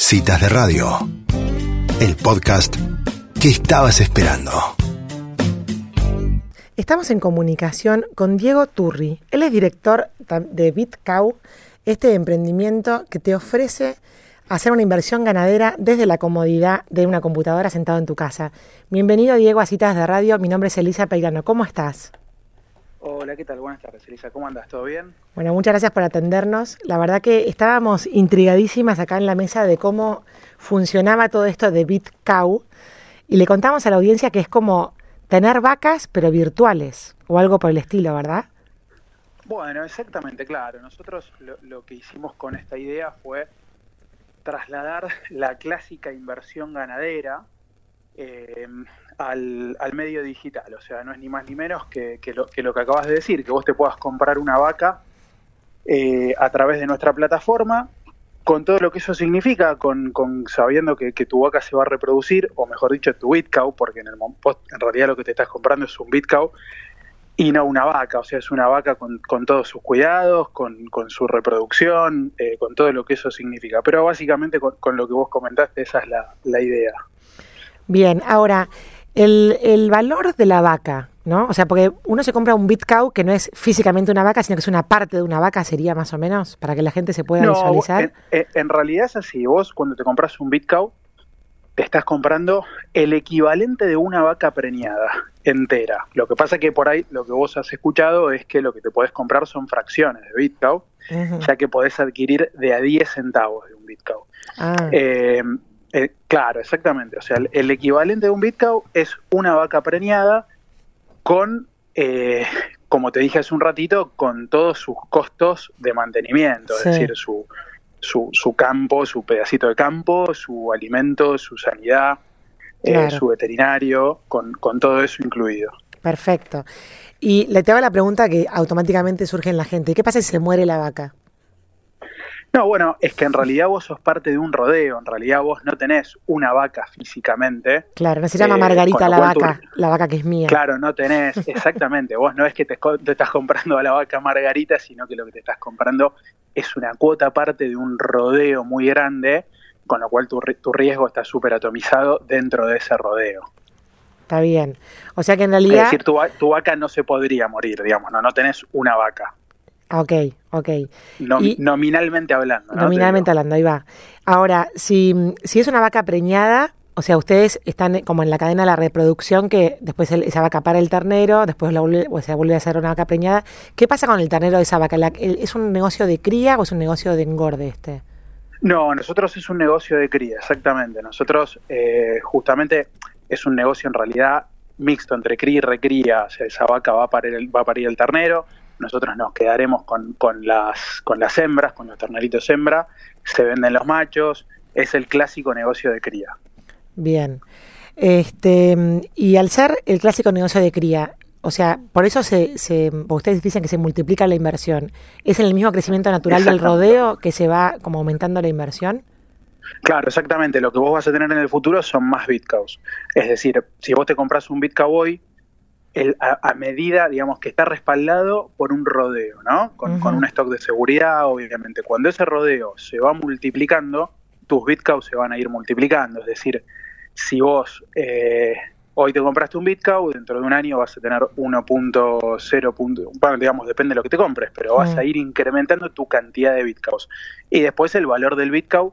Citas de Radio, el podcast que estabas esperando. Estamos en comunicación con Diego Turri. Él es director de BitCow, este emprendimiento que te ofrece hacer una inversión ganadera desde la comodidad de una computadora sentado en tu casa. Bienvenido Diego a Citas de Radio, mi nombre es Elisa Peirano. ¿Cómo estás? Hola, ¿qué tal? Buenas tardes, Elisa. ¿Cómo andas? ¿Todo bien? Bueno, muchas gracias por atendernos. La verdad que estábamos intrigadísimas acá en la mesa de cómo funcionaba todo esto de BitCow y le contamos a la audiencia que es como tener vacas pero virtuales o algo por el estilo, ¿verdad? Bueno, exactamente, claro. Nosotros lo, que hicimos con esta idea fue trasladar la clásica inversión ganadera eh, al, medio digital. O sea, no es ni más ni menos que, lo, que, lo, que acabas de decir, que vos te puedas comprar una vaca eh, a través de nuestra plataforma, con todo lo que eso significa, con, sabiendo que, tu vaca se va a reproducir, o mejor dicho, tu bitcow, porque en, el, en realidad lo que te estás comprando es un bitcow y no una vaca, o sea, es una vaca con, todos sus cuidados, con, su reproducción, eh, con todo lo que eso significa. Pero básicamente con, lo que vos comentaste, esa es la, la idea. Bien, ahora, el, valor de la vaca, ¿no? O sea, porque uno se compra un bitcow que no es físicamente una vaca, sino que es una parte de una vaca, sería más o menos, para que la gente se pueda visualizar. En, en, realidad es así, vos cuando te compras un bitcow, te estás comprando el equivalente de una vaca preñada entera. Lo que pasa que por ahí lo que vos has escuchado es que lo que te podés comprar son fracciones de bitcow, ya que podés adquirir de a 10 centavos de un bitcow. Ah. Eh, eh, claro, exactamente. O sea, el, equivalente de un bitcow es una vaca preñada con, eh, como te dije hace un ratito, con todos sus costos de mantenimiento, es decir, su, su, su, campo, su pedacito de campo, su alimento, su sanidad, eh, su veterinario, con, con todo eso incluido. Perfecto. Y le te hago la pregunta que automáticamente surge en la gente. ¿Qué pasa si se muere la vaca? No, bueno, es que en realidad vos sos parte de un rodeo, en realidad vos no tenés una vaca físicamente. Claro, no se llama eh, Margarita la vaca, la vaca que es mía. Claro, no tenés, exactamente, vos no es que te, estás comprando a la vaca Margarita, sino que lo que te estás comprando es una cuota parte de un rodeo muy grande, con lo cual tu, tu riesgo está súper atomizado dentro de ese rodeo. Está bien. O sea que en realidad... Es decir, tu, tu vaca no se podría morir, digamos, no, no tenés una vaca. Ok, ok. nominalmente hablando. Nominalmente hablando, ahí va. Ahora, si, si es una vaca preñada, o sea, ustedes están como en la cadena de la reproducción que después esa vaca para el ternero, después la vuelve, o sea, vuelve a ser una vaca preñada. ¿Qué pasa con el ternero de esa vaca? ¿Es un negocio de cría o es un negocio de engorde este? No, nosotros es un negocio de cría, exactamente. Nosotros eh, justamente es un negocio en realidad mixto entre cría y recría. O sea, esa vaca va a parir el, va a parir el ternero, nosotros nos quedaremos con, con, las, con las hembras, con los terneritos hembra, se venden los machos, es el clásico negocio de cría. Bien. Este, y al ser el clásico negocio de cría, o sea, por eso se, se, ustedes dicen que se multiplica la inversión. ¿Es en el mismo crecimiento natural del rodeo que se va como aumentando la inversión? Claro, exactamente. Lo que vos vas a tener en el futuro son más bitcoins. Es decir, si vos te compras un bitcoin hoy, a, medida, digamos, que está respaldado por un rodeo, ¿no? Con, un stock de seguridad, obviamente. Cuando ese rodeo se va multiplicando, tus bitcoins se van a ir multiplicando. Es decir, si vos eh, hoy te compraste un bitcoin, dentro de un año vas a tener 1.0, bueno, digamos, depende de lo que te compres, pero vas a ir incrementando tu cantidad de bitcoins. Y después el valor del bitcoin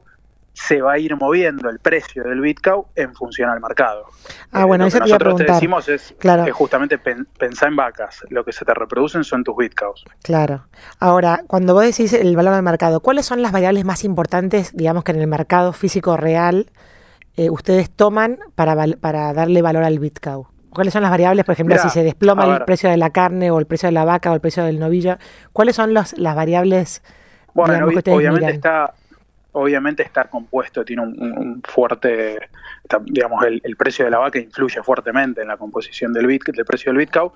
se va a ir moviendo el precio del Bitcoin en función al mercado. Ah, bueno, lo eso que nosotros te decimos es que justamente pensar en vacas, lo que se te reproducen son tus Bitcoins. Claro. Ahora, cuando vos decís el valor del mercado, ¿cuáles son las variables más importantes, digamos que en el mercado físico real eh, ustedes toman para, para darle valor al Bitcoin? ¿Cuáles son las variables, por ejemplo, si se desploma el precio de la carne o el precio de la vaca o el precio del novillo? ¿Cuáles son las variables bueno, obviamente está obviamente está compuesto, tiene un, fuerte, digamos, el, precio de la vaca influye fuertemente en la composición del, bit, del precio del Bitcoin,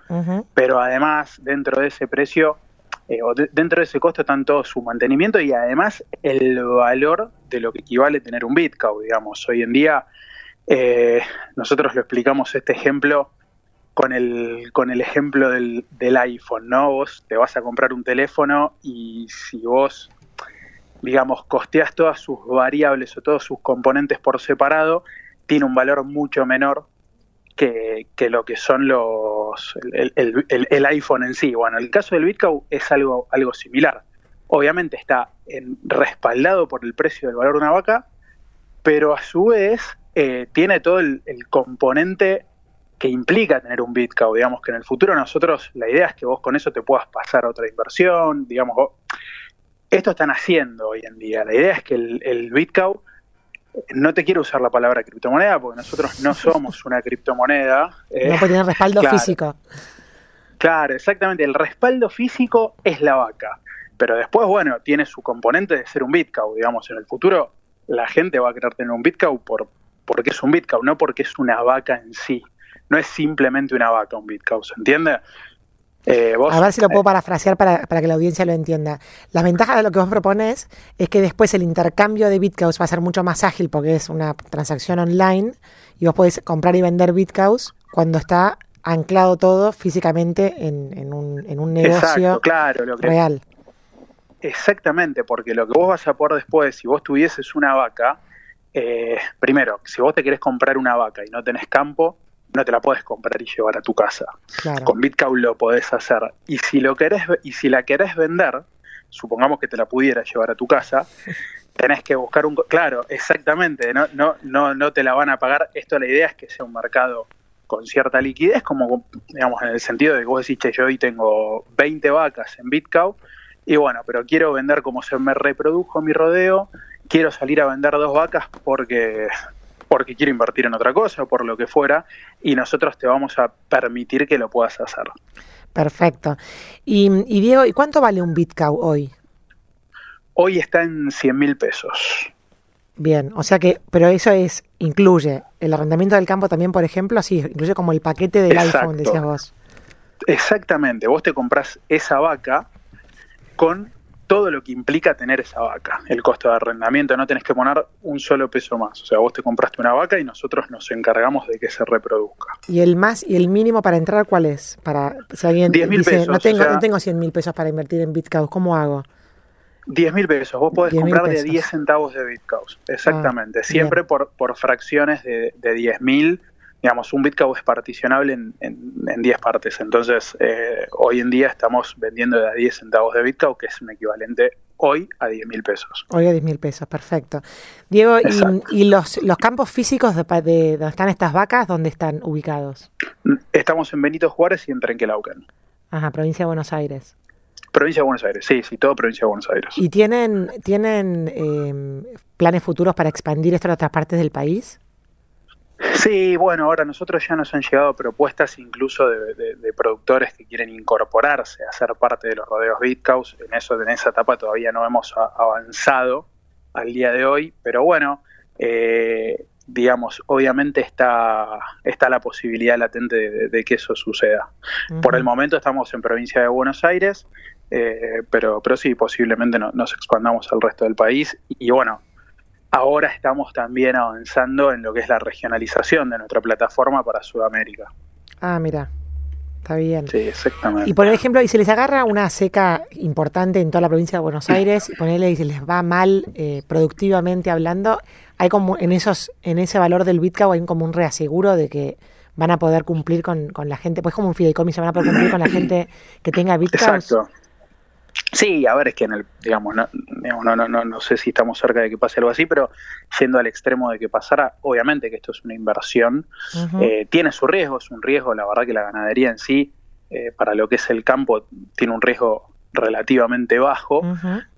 pero además dentro de ese precio, eh, o dentro de ese costo tanto su mantenimiento y además el valor de lo que equivale tener un Bitcoin, digamos. Hoy en día eh, nosotros lo explicamos este ejemplo con el, con el ejemplo del, del iPhone, ¿no? Vos te vas a comprar un teléfono y si vos digamos, costeas todas sus variables o todos sus componentes por separado, tiene un valor mucho menor que, lo que son los el, iPhone en sí. Bueno, el caso del Bitcoin es algo, algo similar. Obviamente está respaldado por el precio del valor de una vaca, pero a su vez eh, tiene todo el, componente que implica tener un Bitcoin. Digamos que en el futuro nosotros, la idea es que vos con eso te puedas pasar a otra inversión, digamos, esto están haciendo hoy en día. La idea es que el, el Bitcoin, no te quiero usar la palabra criptomoneda porque nosotros no somos una criptomoneda. no puede tener respaldo físico. Claro, exactamente. El respaldo físico es la vaca. Pero después, bueno, tiene su componente de ser un Bitcoin. Digamos, en el futuro la gente va a querer tener un Bitcoin por, porque es un Bitcoin, no porque es una vaca en sí. No es simplemente una vaca un Bitcoin, ¿se entiende? Eh, a ver si lo puedo parafrasear para, para, que la audiencia lo entienda. La ventaja de lo que vos propones es que después el intercambio de bitcoins va a ser mucho más ágil porque es una transacción online y vos podés comprar y vender bitcoins cuando está anclado todo físicamente en, un, en un, negocio claro, real. Exactamente, porque lo que vos vas a poder después, si vos tuvieses una vaca, eh, primero, si vos te querés comprar una vaca y no tenés campo, no te la puedes comprar y llevar a tu casa. Con Bitcoin lo podés hacer. Y si lo querés, y si la querés vender, supongamos que te la pudieras llevar a tu casa, tenés que buscar un claro, exactamente, no, no, no, no te la van a pagar. Esto la idea es que sea un mercado con cierta liquidez, como digamos en el sentido de que vos decís, che, yo hoy tengo 20 vacas en Bitcoin, y bueno, pero quiero vender como se me reprodujo mi rodeo, quiero salir a vender dos vacas porque porque quiero invertir en otra cosa o por lo que fuera, y nosotros te vamos a permitir que lo puedas hacer. Perfecto. Y, Diego, ¿y cuánto vale un Bitcoin hoy? Hoy está en 100 mil pesos. Bien, o sea que, pero eso es, incluye el arrendamiento del campo también, por ejemplo, sí, incluye como el paquete del iPhone, decías vos. Exactamente, vos te compras esa vaca con todo lo que implica tener esa vaca. El costo de arrendamiento, no tenés que poner un solo peso más. O sea, vos te compraste una vaca y nosotros nos encargamos de que se reproduzca. ¿Y el más y el mínimo para entrar cuál es? Para si alguien dice, no tengo, no tengo 100 mil pesos para invertir en Bitcoin, ¿cómo hago? 10 mil pesos, vos podés comprar de 10 centavos de Bitcoin, exactamente, ah, siempre por, por fracciones de, de 10 mil digamos, un Bitcoin es particionable en, en, 10 partes. Entonces, eh, hoy en día estamos vendiendo de a 10 centavos de Bitcoin, que es un equivalente hoy a 10 mil pesos. Hoy a 10 mil pesos, perfecto. Diego, ¿y, los, los, campos físicos de, donde están estas vacas, dónde están ubicados? Estamos en Benito Juárez y en Trenquelauquen. Ajá, provincia de Buenos Aires. Provincia de Buenos Aires, sí, sí, todo provincia de Buenos Aires. ¿Y tienen, tienen eh, planes futuros para expandir esto a otras partes del país? Sí, bueno, ahora nosotros ya nos han llegado propuestas incluso de, productores que quieren incorporarse a ser parte de los rodeos Bitcows. En eso, en esa etapa todavía no hemos avanzado al día de hoy, pero bueno, eh, digamos, obviamente está, está la posibilidad latente de, que eso suceda. Por el momento estamos en provincia de Buenos Aires, eh, pero, pero sí, posiblemente nos expandamos al resto del país. Y bueno, ahora estamos también avanzando en lo que es la regionalización de nuestra plataforma para Sudamérica. Ah, mira. Está bien. Sí, exactamente. Y por ejemplo, y se les agarra una seca importante en toda la provincia de Buenos Aires, y ponerle y se les va mal eh, productivamente hablando, hay como en esos, en ese valor del Bitcoin hay como un reaseguro de que van a poder cumplir con, con la gente, pues como un fideicomiso, van a poder cumplir con la gente que tenga Bitcoin. Exacto. Sí, a ver, es que en el, digamos, no, no, no, no, no sé si estamos cerca de que pase algo así, pero yendo al extremo de que pasara, obviamente que esto es una inversión, eh, tiene su riesgo, es un riesgo, la verdad que la ganadería en sí, eh, para lo que es el campo, tiene un riesgo relativamente bajo,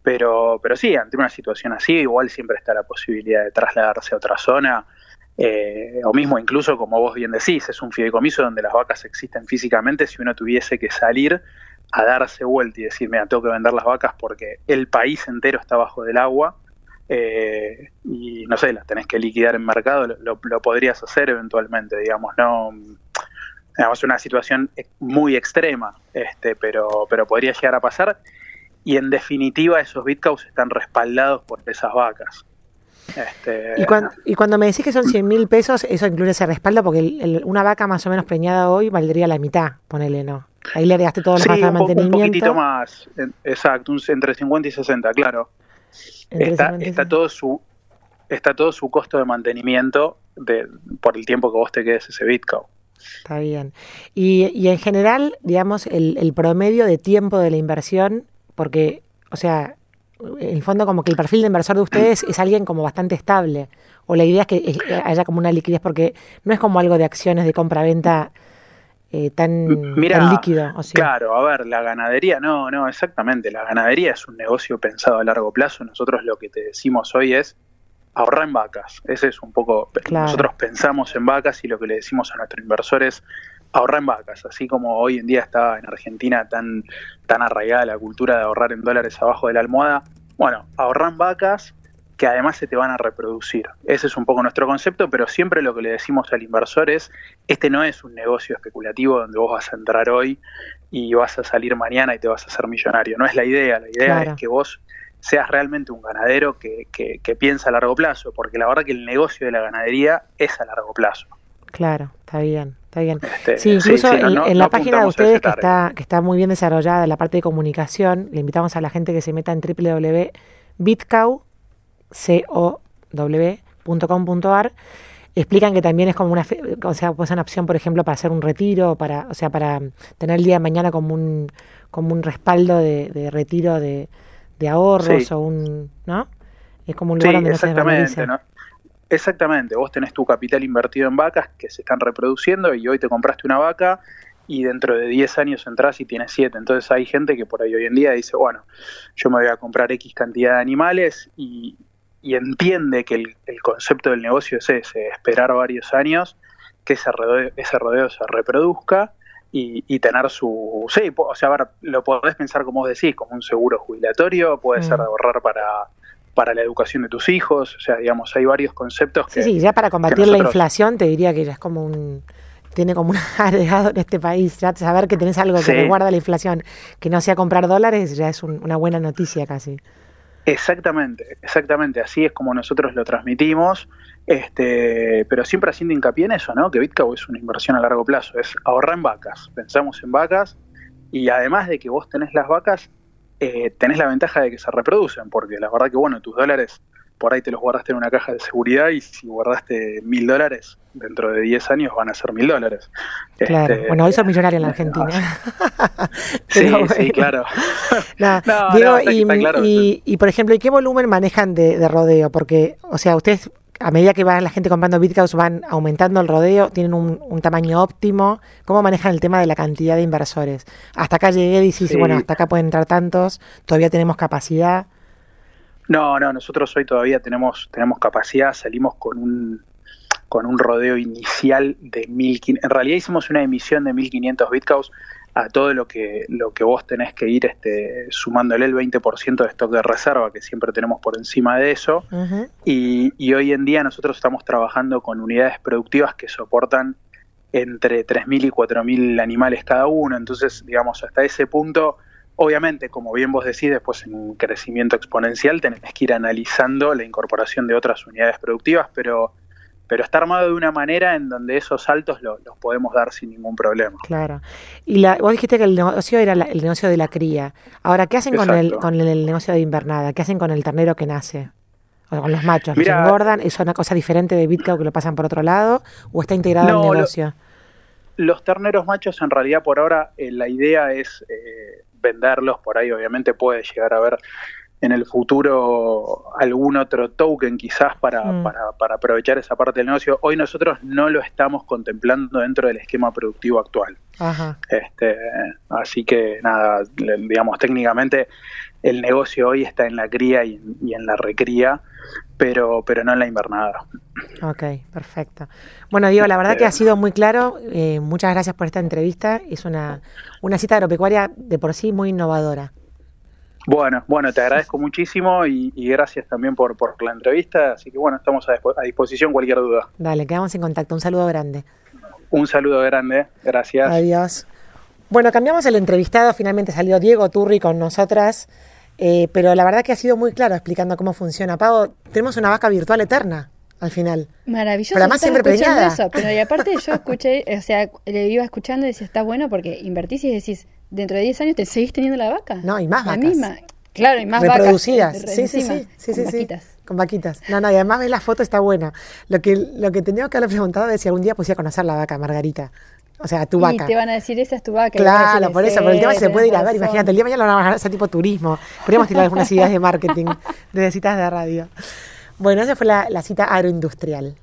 pero, pero sí, ante una situación así, igual siempre está la posibilidad de trasladarse a otra zona, eh, o mismo incluso, como vos bien decís, es un fideicomiso donde las vacas existen físicamente, si uno tuviese que salir a darse vuelta y decir, mira, tengo que vender las vacas porque el país entero está bajo del agua eh, y no sé, las tenés que liquidar en mercado, lo, podrías hacer eventualmente, digamos, no digamos una situación muy extrema, este, pero, pero podría llegar a pasar y en definitiva esos bitcoins están respaldados por esas vacas. Este, y, cuando, me decís que son 100 mil pesos, eso incluye ese respaldo, porque una vaca más o menos preñada hoy valdría la mitad, ponele, ¿no? Ahí le agregaste todo el sí, de mantenimiento. Un poquitito más, exacto, entre 50 y 60, claro. está, está todo su está todo su costo de mantenimiento de, por el tiempo que vos te quedes ese Bitcoin. Está bien. Y, y en general, digamos, el, el, promedio de tiempo de la inversión, porque, o sea, en el fondo como que el perfil de inversor de ustedes es alguien como bastante estable, o la idea es que haya como una liquidez, porque no es como algo de acciones de compra-venta eh, tan, líquido. Claro, a ver, la ganadería, no, no, exactamente, la ganadería es un negocio pensado a largo plazo, nosotros lo que te decimos hoy es ahorrar en vacas. Ese es un poco, nosotros pensamos en vacas y lo que le decimos a nuestros inversores, ahorrar en vacas, así como hoy en día está en Argentina tan, tan arraigada la cultura de ahorrar en dólares abajo de la almohada, bueno, ahorrar en vacas que además se te van a reproducir. Ese es un poco nuestro concepto, pero siempre lo que le decimos al inversor es, este no es un negocio especulativo donde vos vas a entrar hoy y vas a salir mañana y te vas a hacer millonario. No es la idea, la idea es que vos seas realmente un ganadero que, que, piensa a largo plazo, porque la verdad que el negocio de la ganadería es a largo plazo. Claro, está bien, está bien. Este, sí, incluso en, la página de ustedes que está, que está muy bien desarrollada, la parte de comunicación, le invitamos a la gente que se meta en www.bitcow.com.ar explican que también es como una, o sea, pues una opción, por ejemplo, para hacer un retiro, para, o sea, para tener el día de mañana como un, como un respaldo de retiro de, de ahorros o un, ¿no? Es como un lugar donde no Exactamente, vos tenés tu capital invertido en vacas que se están reproduciendo y hoy te compraste una vaca y dentro de 10 años entras y tienes 7. Entonces hay gente que por ahí hoy en día dice, bueno, yo me voy a comprar X cantidad de animales y, entiende que el, el, concepto del negocio es ese, esperar varios años que ese rodeo, ese rodeo se reproduzca y, tener su... Sí, o sea, lo podés pensar como vos decís, como un seguro jubilatorio, puede ser mm. ahorrar para, para la educación de tus hijos, o sea, digamos, hay varios conceptos que... Sí, sí, ya para combatir la inflación te diría que ya es como un... Tiene como un agregado en este país, ya saber que tenés algo que guarda la inflación, que no sea comprar dólares, ya es una buena noticia casi. Exactamente, exactamente, así es como nosotros lo transmitimos, este, pero siempre haciendo hincapié en eso, ¿no? Que Bitcoin es una inversión a largo plazo, es ahorrar en vacas, pensamos en vacas y además de que vos tenés las vacas, eh, tenés la ventaja de que se reproducen, porque la verdad que bueno, tus dólares por ahí te los guardaste en una caja de seguridad y si guardaste mil dólares, dentro de 10 años van a ser mil dólares. Claro, este, bueno, hoy sos millonario en la Argentina. sí, sí, claro. y, y, por ejemplo, ¿y qué volumen manejan de, rodeo? Porque, o sea, ustedes a medida que va la gente comprando Bitcoins van aumentando el rodeo, tienen un, tamaño óptimo. ¿Cómo manejan el tema de la cantidad de inversores? Hasta acá llegué y dices, bueno, hasta acá pueden entrar tantos, todavía tenemos capacidad. No, no, nosotros hoy todavía tenemos, tenemos capacidad, salimos con un, con un rodeo inicial de 1500, en realidad hicimos una emisión de 1500 bitcoins a todo lo que lo que vos tenés que ir este, sumándole el 20% de stock de reserva, que siempre tenemos por encima de eso. y, y, hoy en día nosotros estamos trabajando con unidades productivas que soportan entre 3.000 y 4.000 animales cada uno. Entonces, digamos, hasta ese punto Obviamente, como bien vos decís, después en un crecimiento exponencial tenés que ir analizando la incorporación de otras unidades productivas, pero, pero está armado de una manera en donde esos saltos los podemos dar sin ningún problema. Claro. Y la, vos dijiste que el negocio era el negocio de la cría. Ahora, ¿qué hacen con el, con el negocio de invernada? ¿Qué hacen con el ternero que nace? O con los machos, ¿los engordan? ¿Es una cosa diferente de Bitcoin que lo pasan por otro lado? ¿O está integrado en el negocio? los terneros machos, en realidad, por ahora, eh, la idea es eh, venderlos, por ahí obviamente puede llegar a haber en el futuro algún otro token quizás para, mm. para, para, aprovechar esa parte del negocio. Hoy nosotros no lo estamos contemplando dentro del esquema productivo actual. Este, así que nada, digamos, técnicamente el negocio hoy está en la cría y, en la recría, pero, pero no en la invernada. Ok, perfecto. Bueno, Diego, la verdad que ha este, sido muy claro. Eh, muchas gracias por esta entrevista. Es una, una cita agropecuaria de por sí muy innovadora. Bueno, bueno, te agradezco muchísimo y, gracias también por, por, la entrevista. Así que bueno, estamos a, a, disposición cualquier duda. Dale, quedamos en contacto. Un saludo grande. Un saludo grande, gracias. Adiós. Bueno, cambiamos el entrevistado. Finalmente salió Diego Turri con nosotras. Eh, pero la verdad que ha sido muy claro explicando cómo funciona. Pago, tenemos una vaca virtual eterna al final. Maravilloso. Pero además siempre preñada. Eso, pero y aparte yo escuché, o sea, le iba escuchando y decía, está bueno porque invertís y decís, dentro de 10 años te seguís teniendo la vaca. No, y más La vacas. misma. Claro, y más reproducidas. Vacas, sí, sí, sí, sí, con sí, vaquitas. Con vaquitas. No, no, y además ves la foto, está buena. Lo que, lo que tenía que haber preguntado es si algún día podía conocer la vaca, Margarita. O sea, tu vaca. Y te van a decir, esa es tu vaca. Claro, por eso, pero el tema es que se puede ir a ver. Imagínate, el día de mañana lo van a hacer tipo turismo. Podríamos tirar algunas ideas de marketing de citas de radio. Bueno, esa fue la, la cita agroindustrial.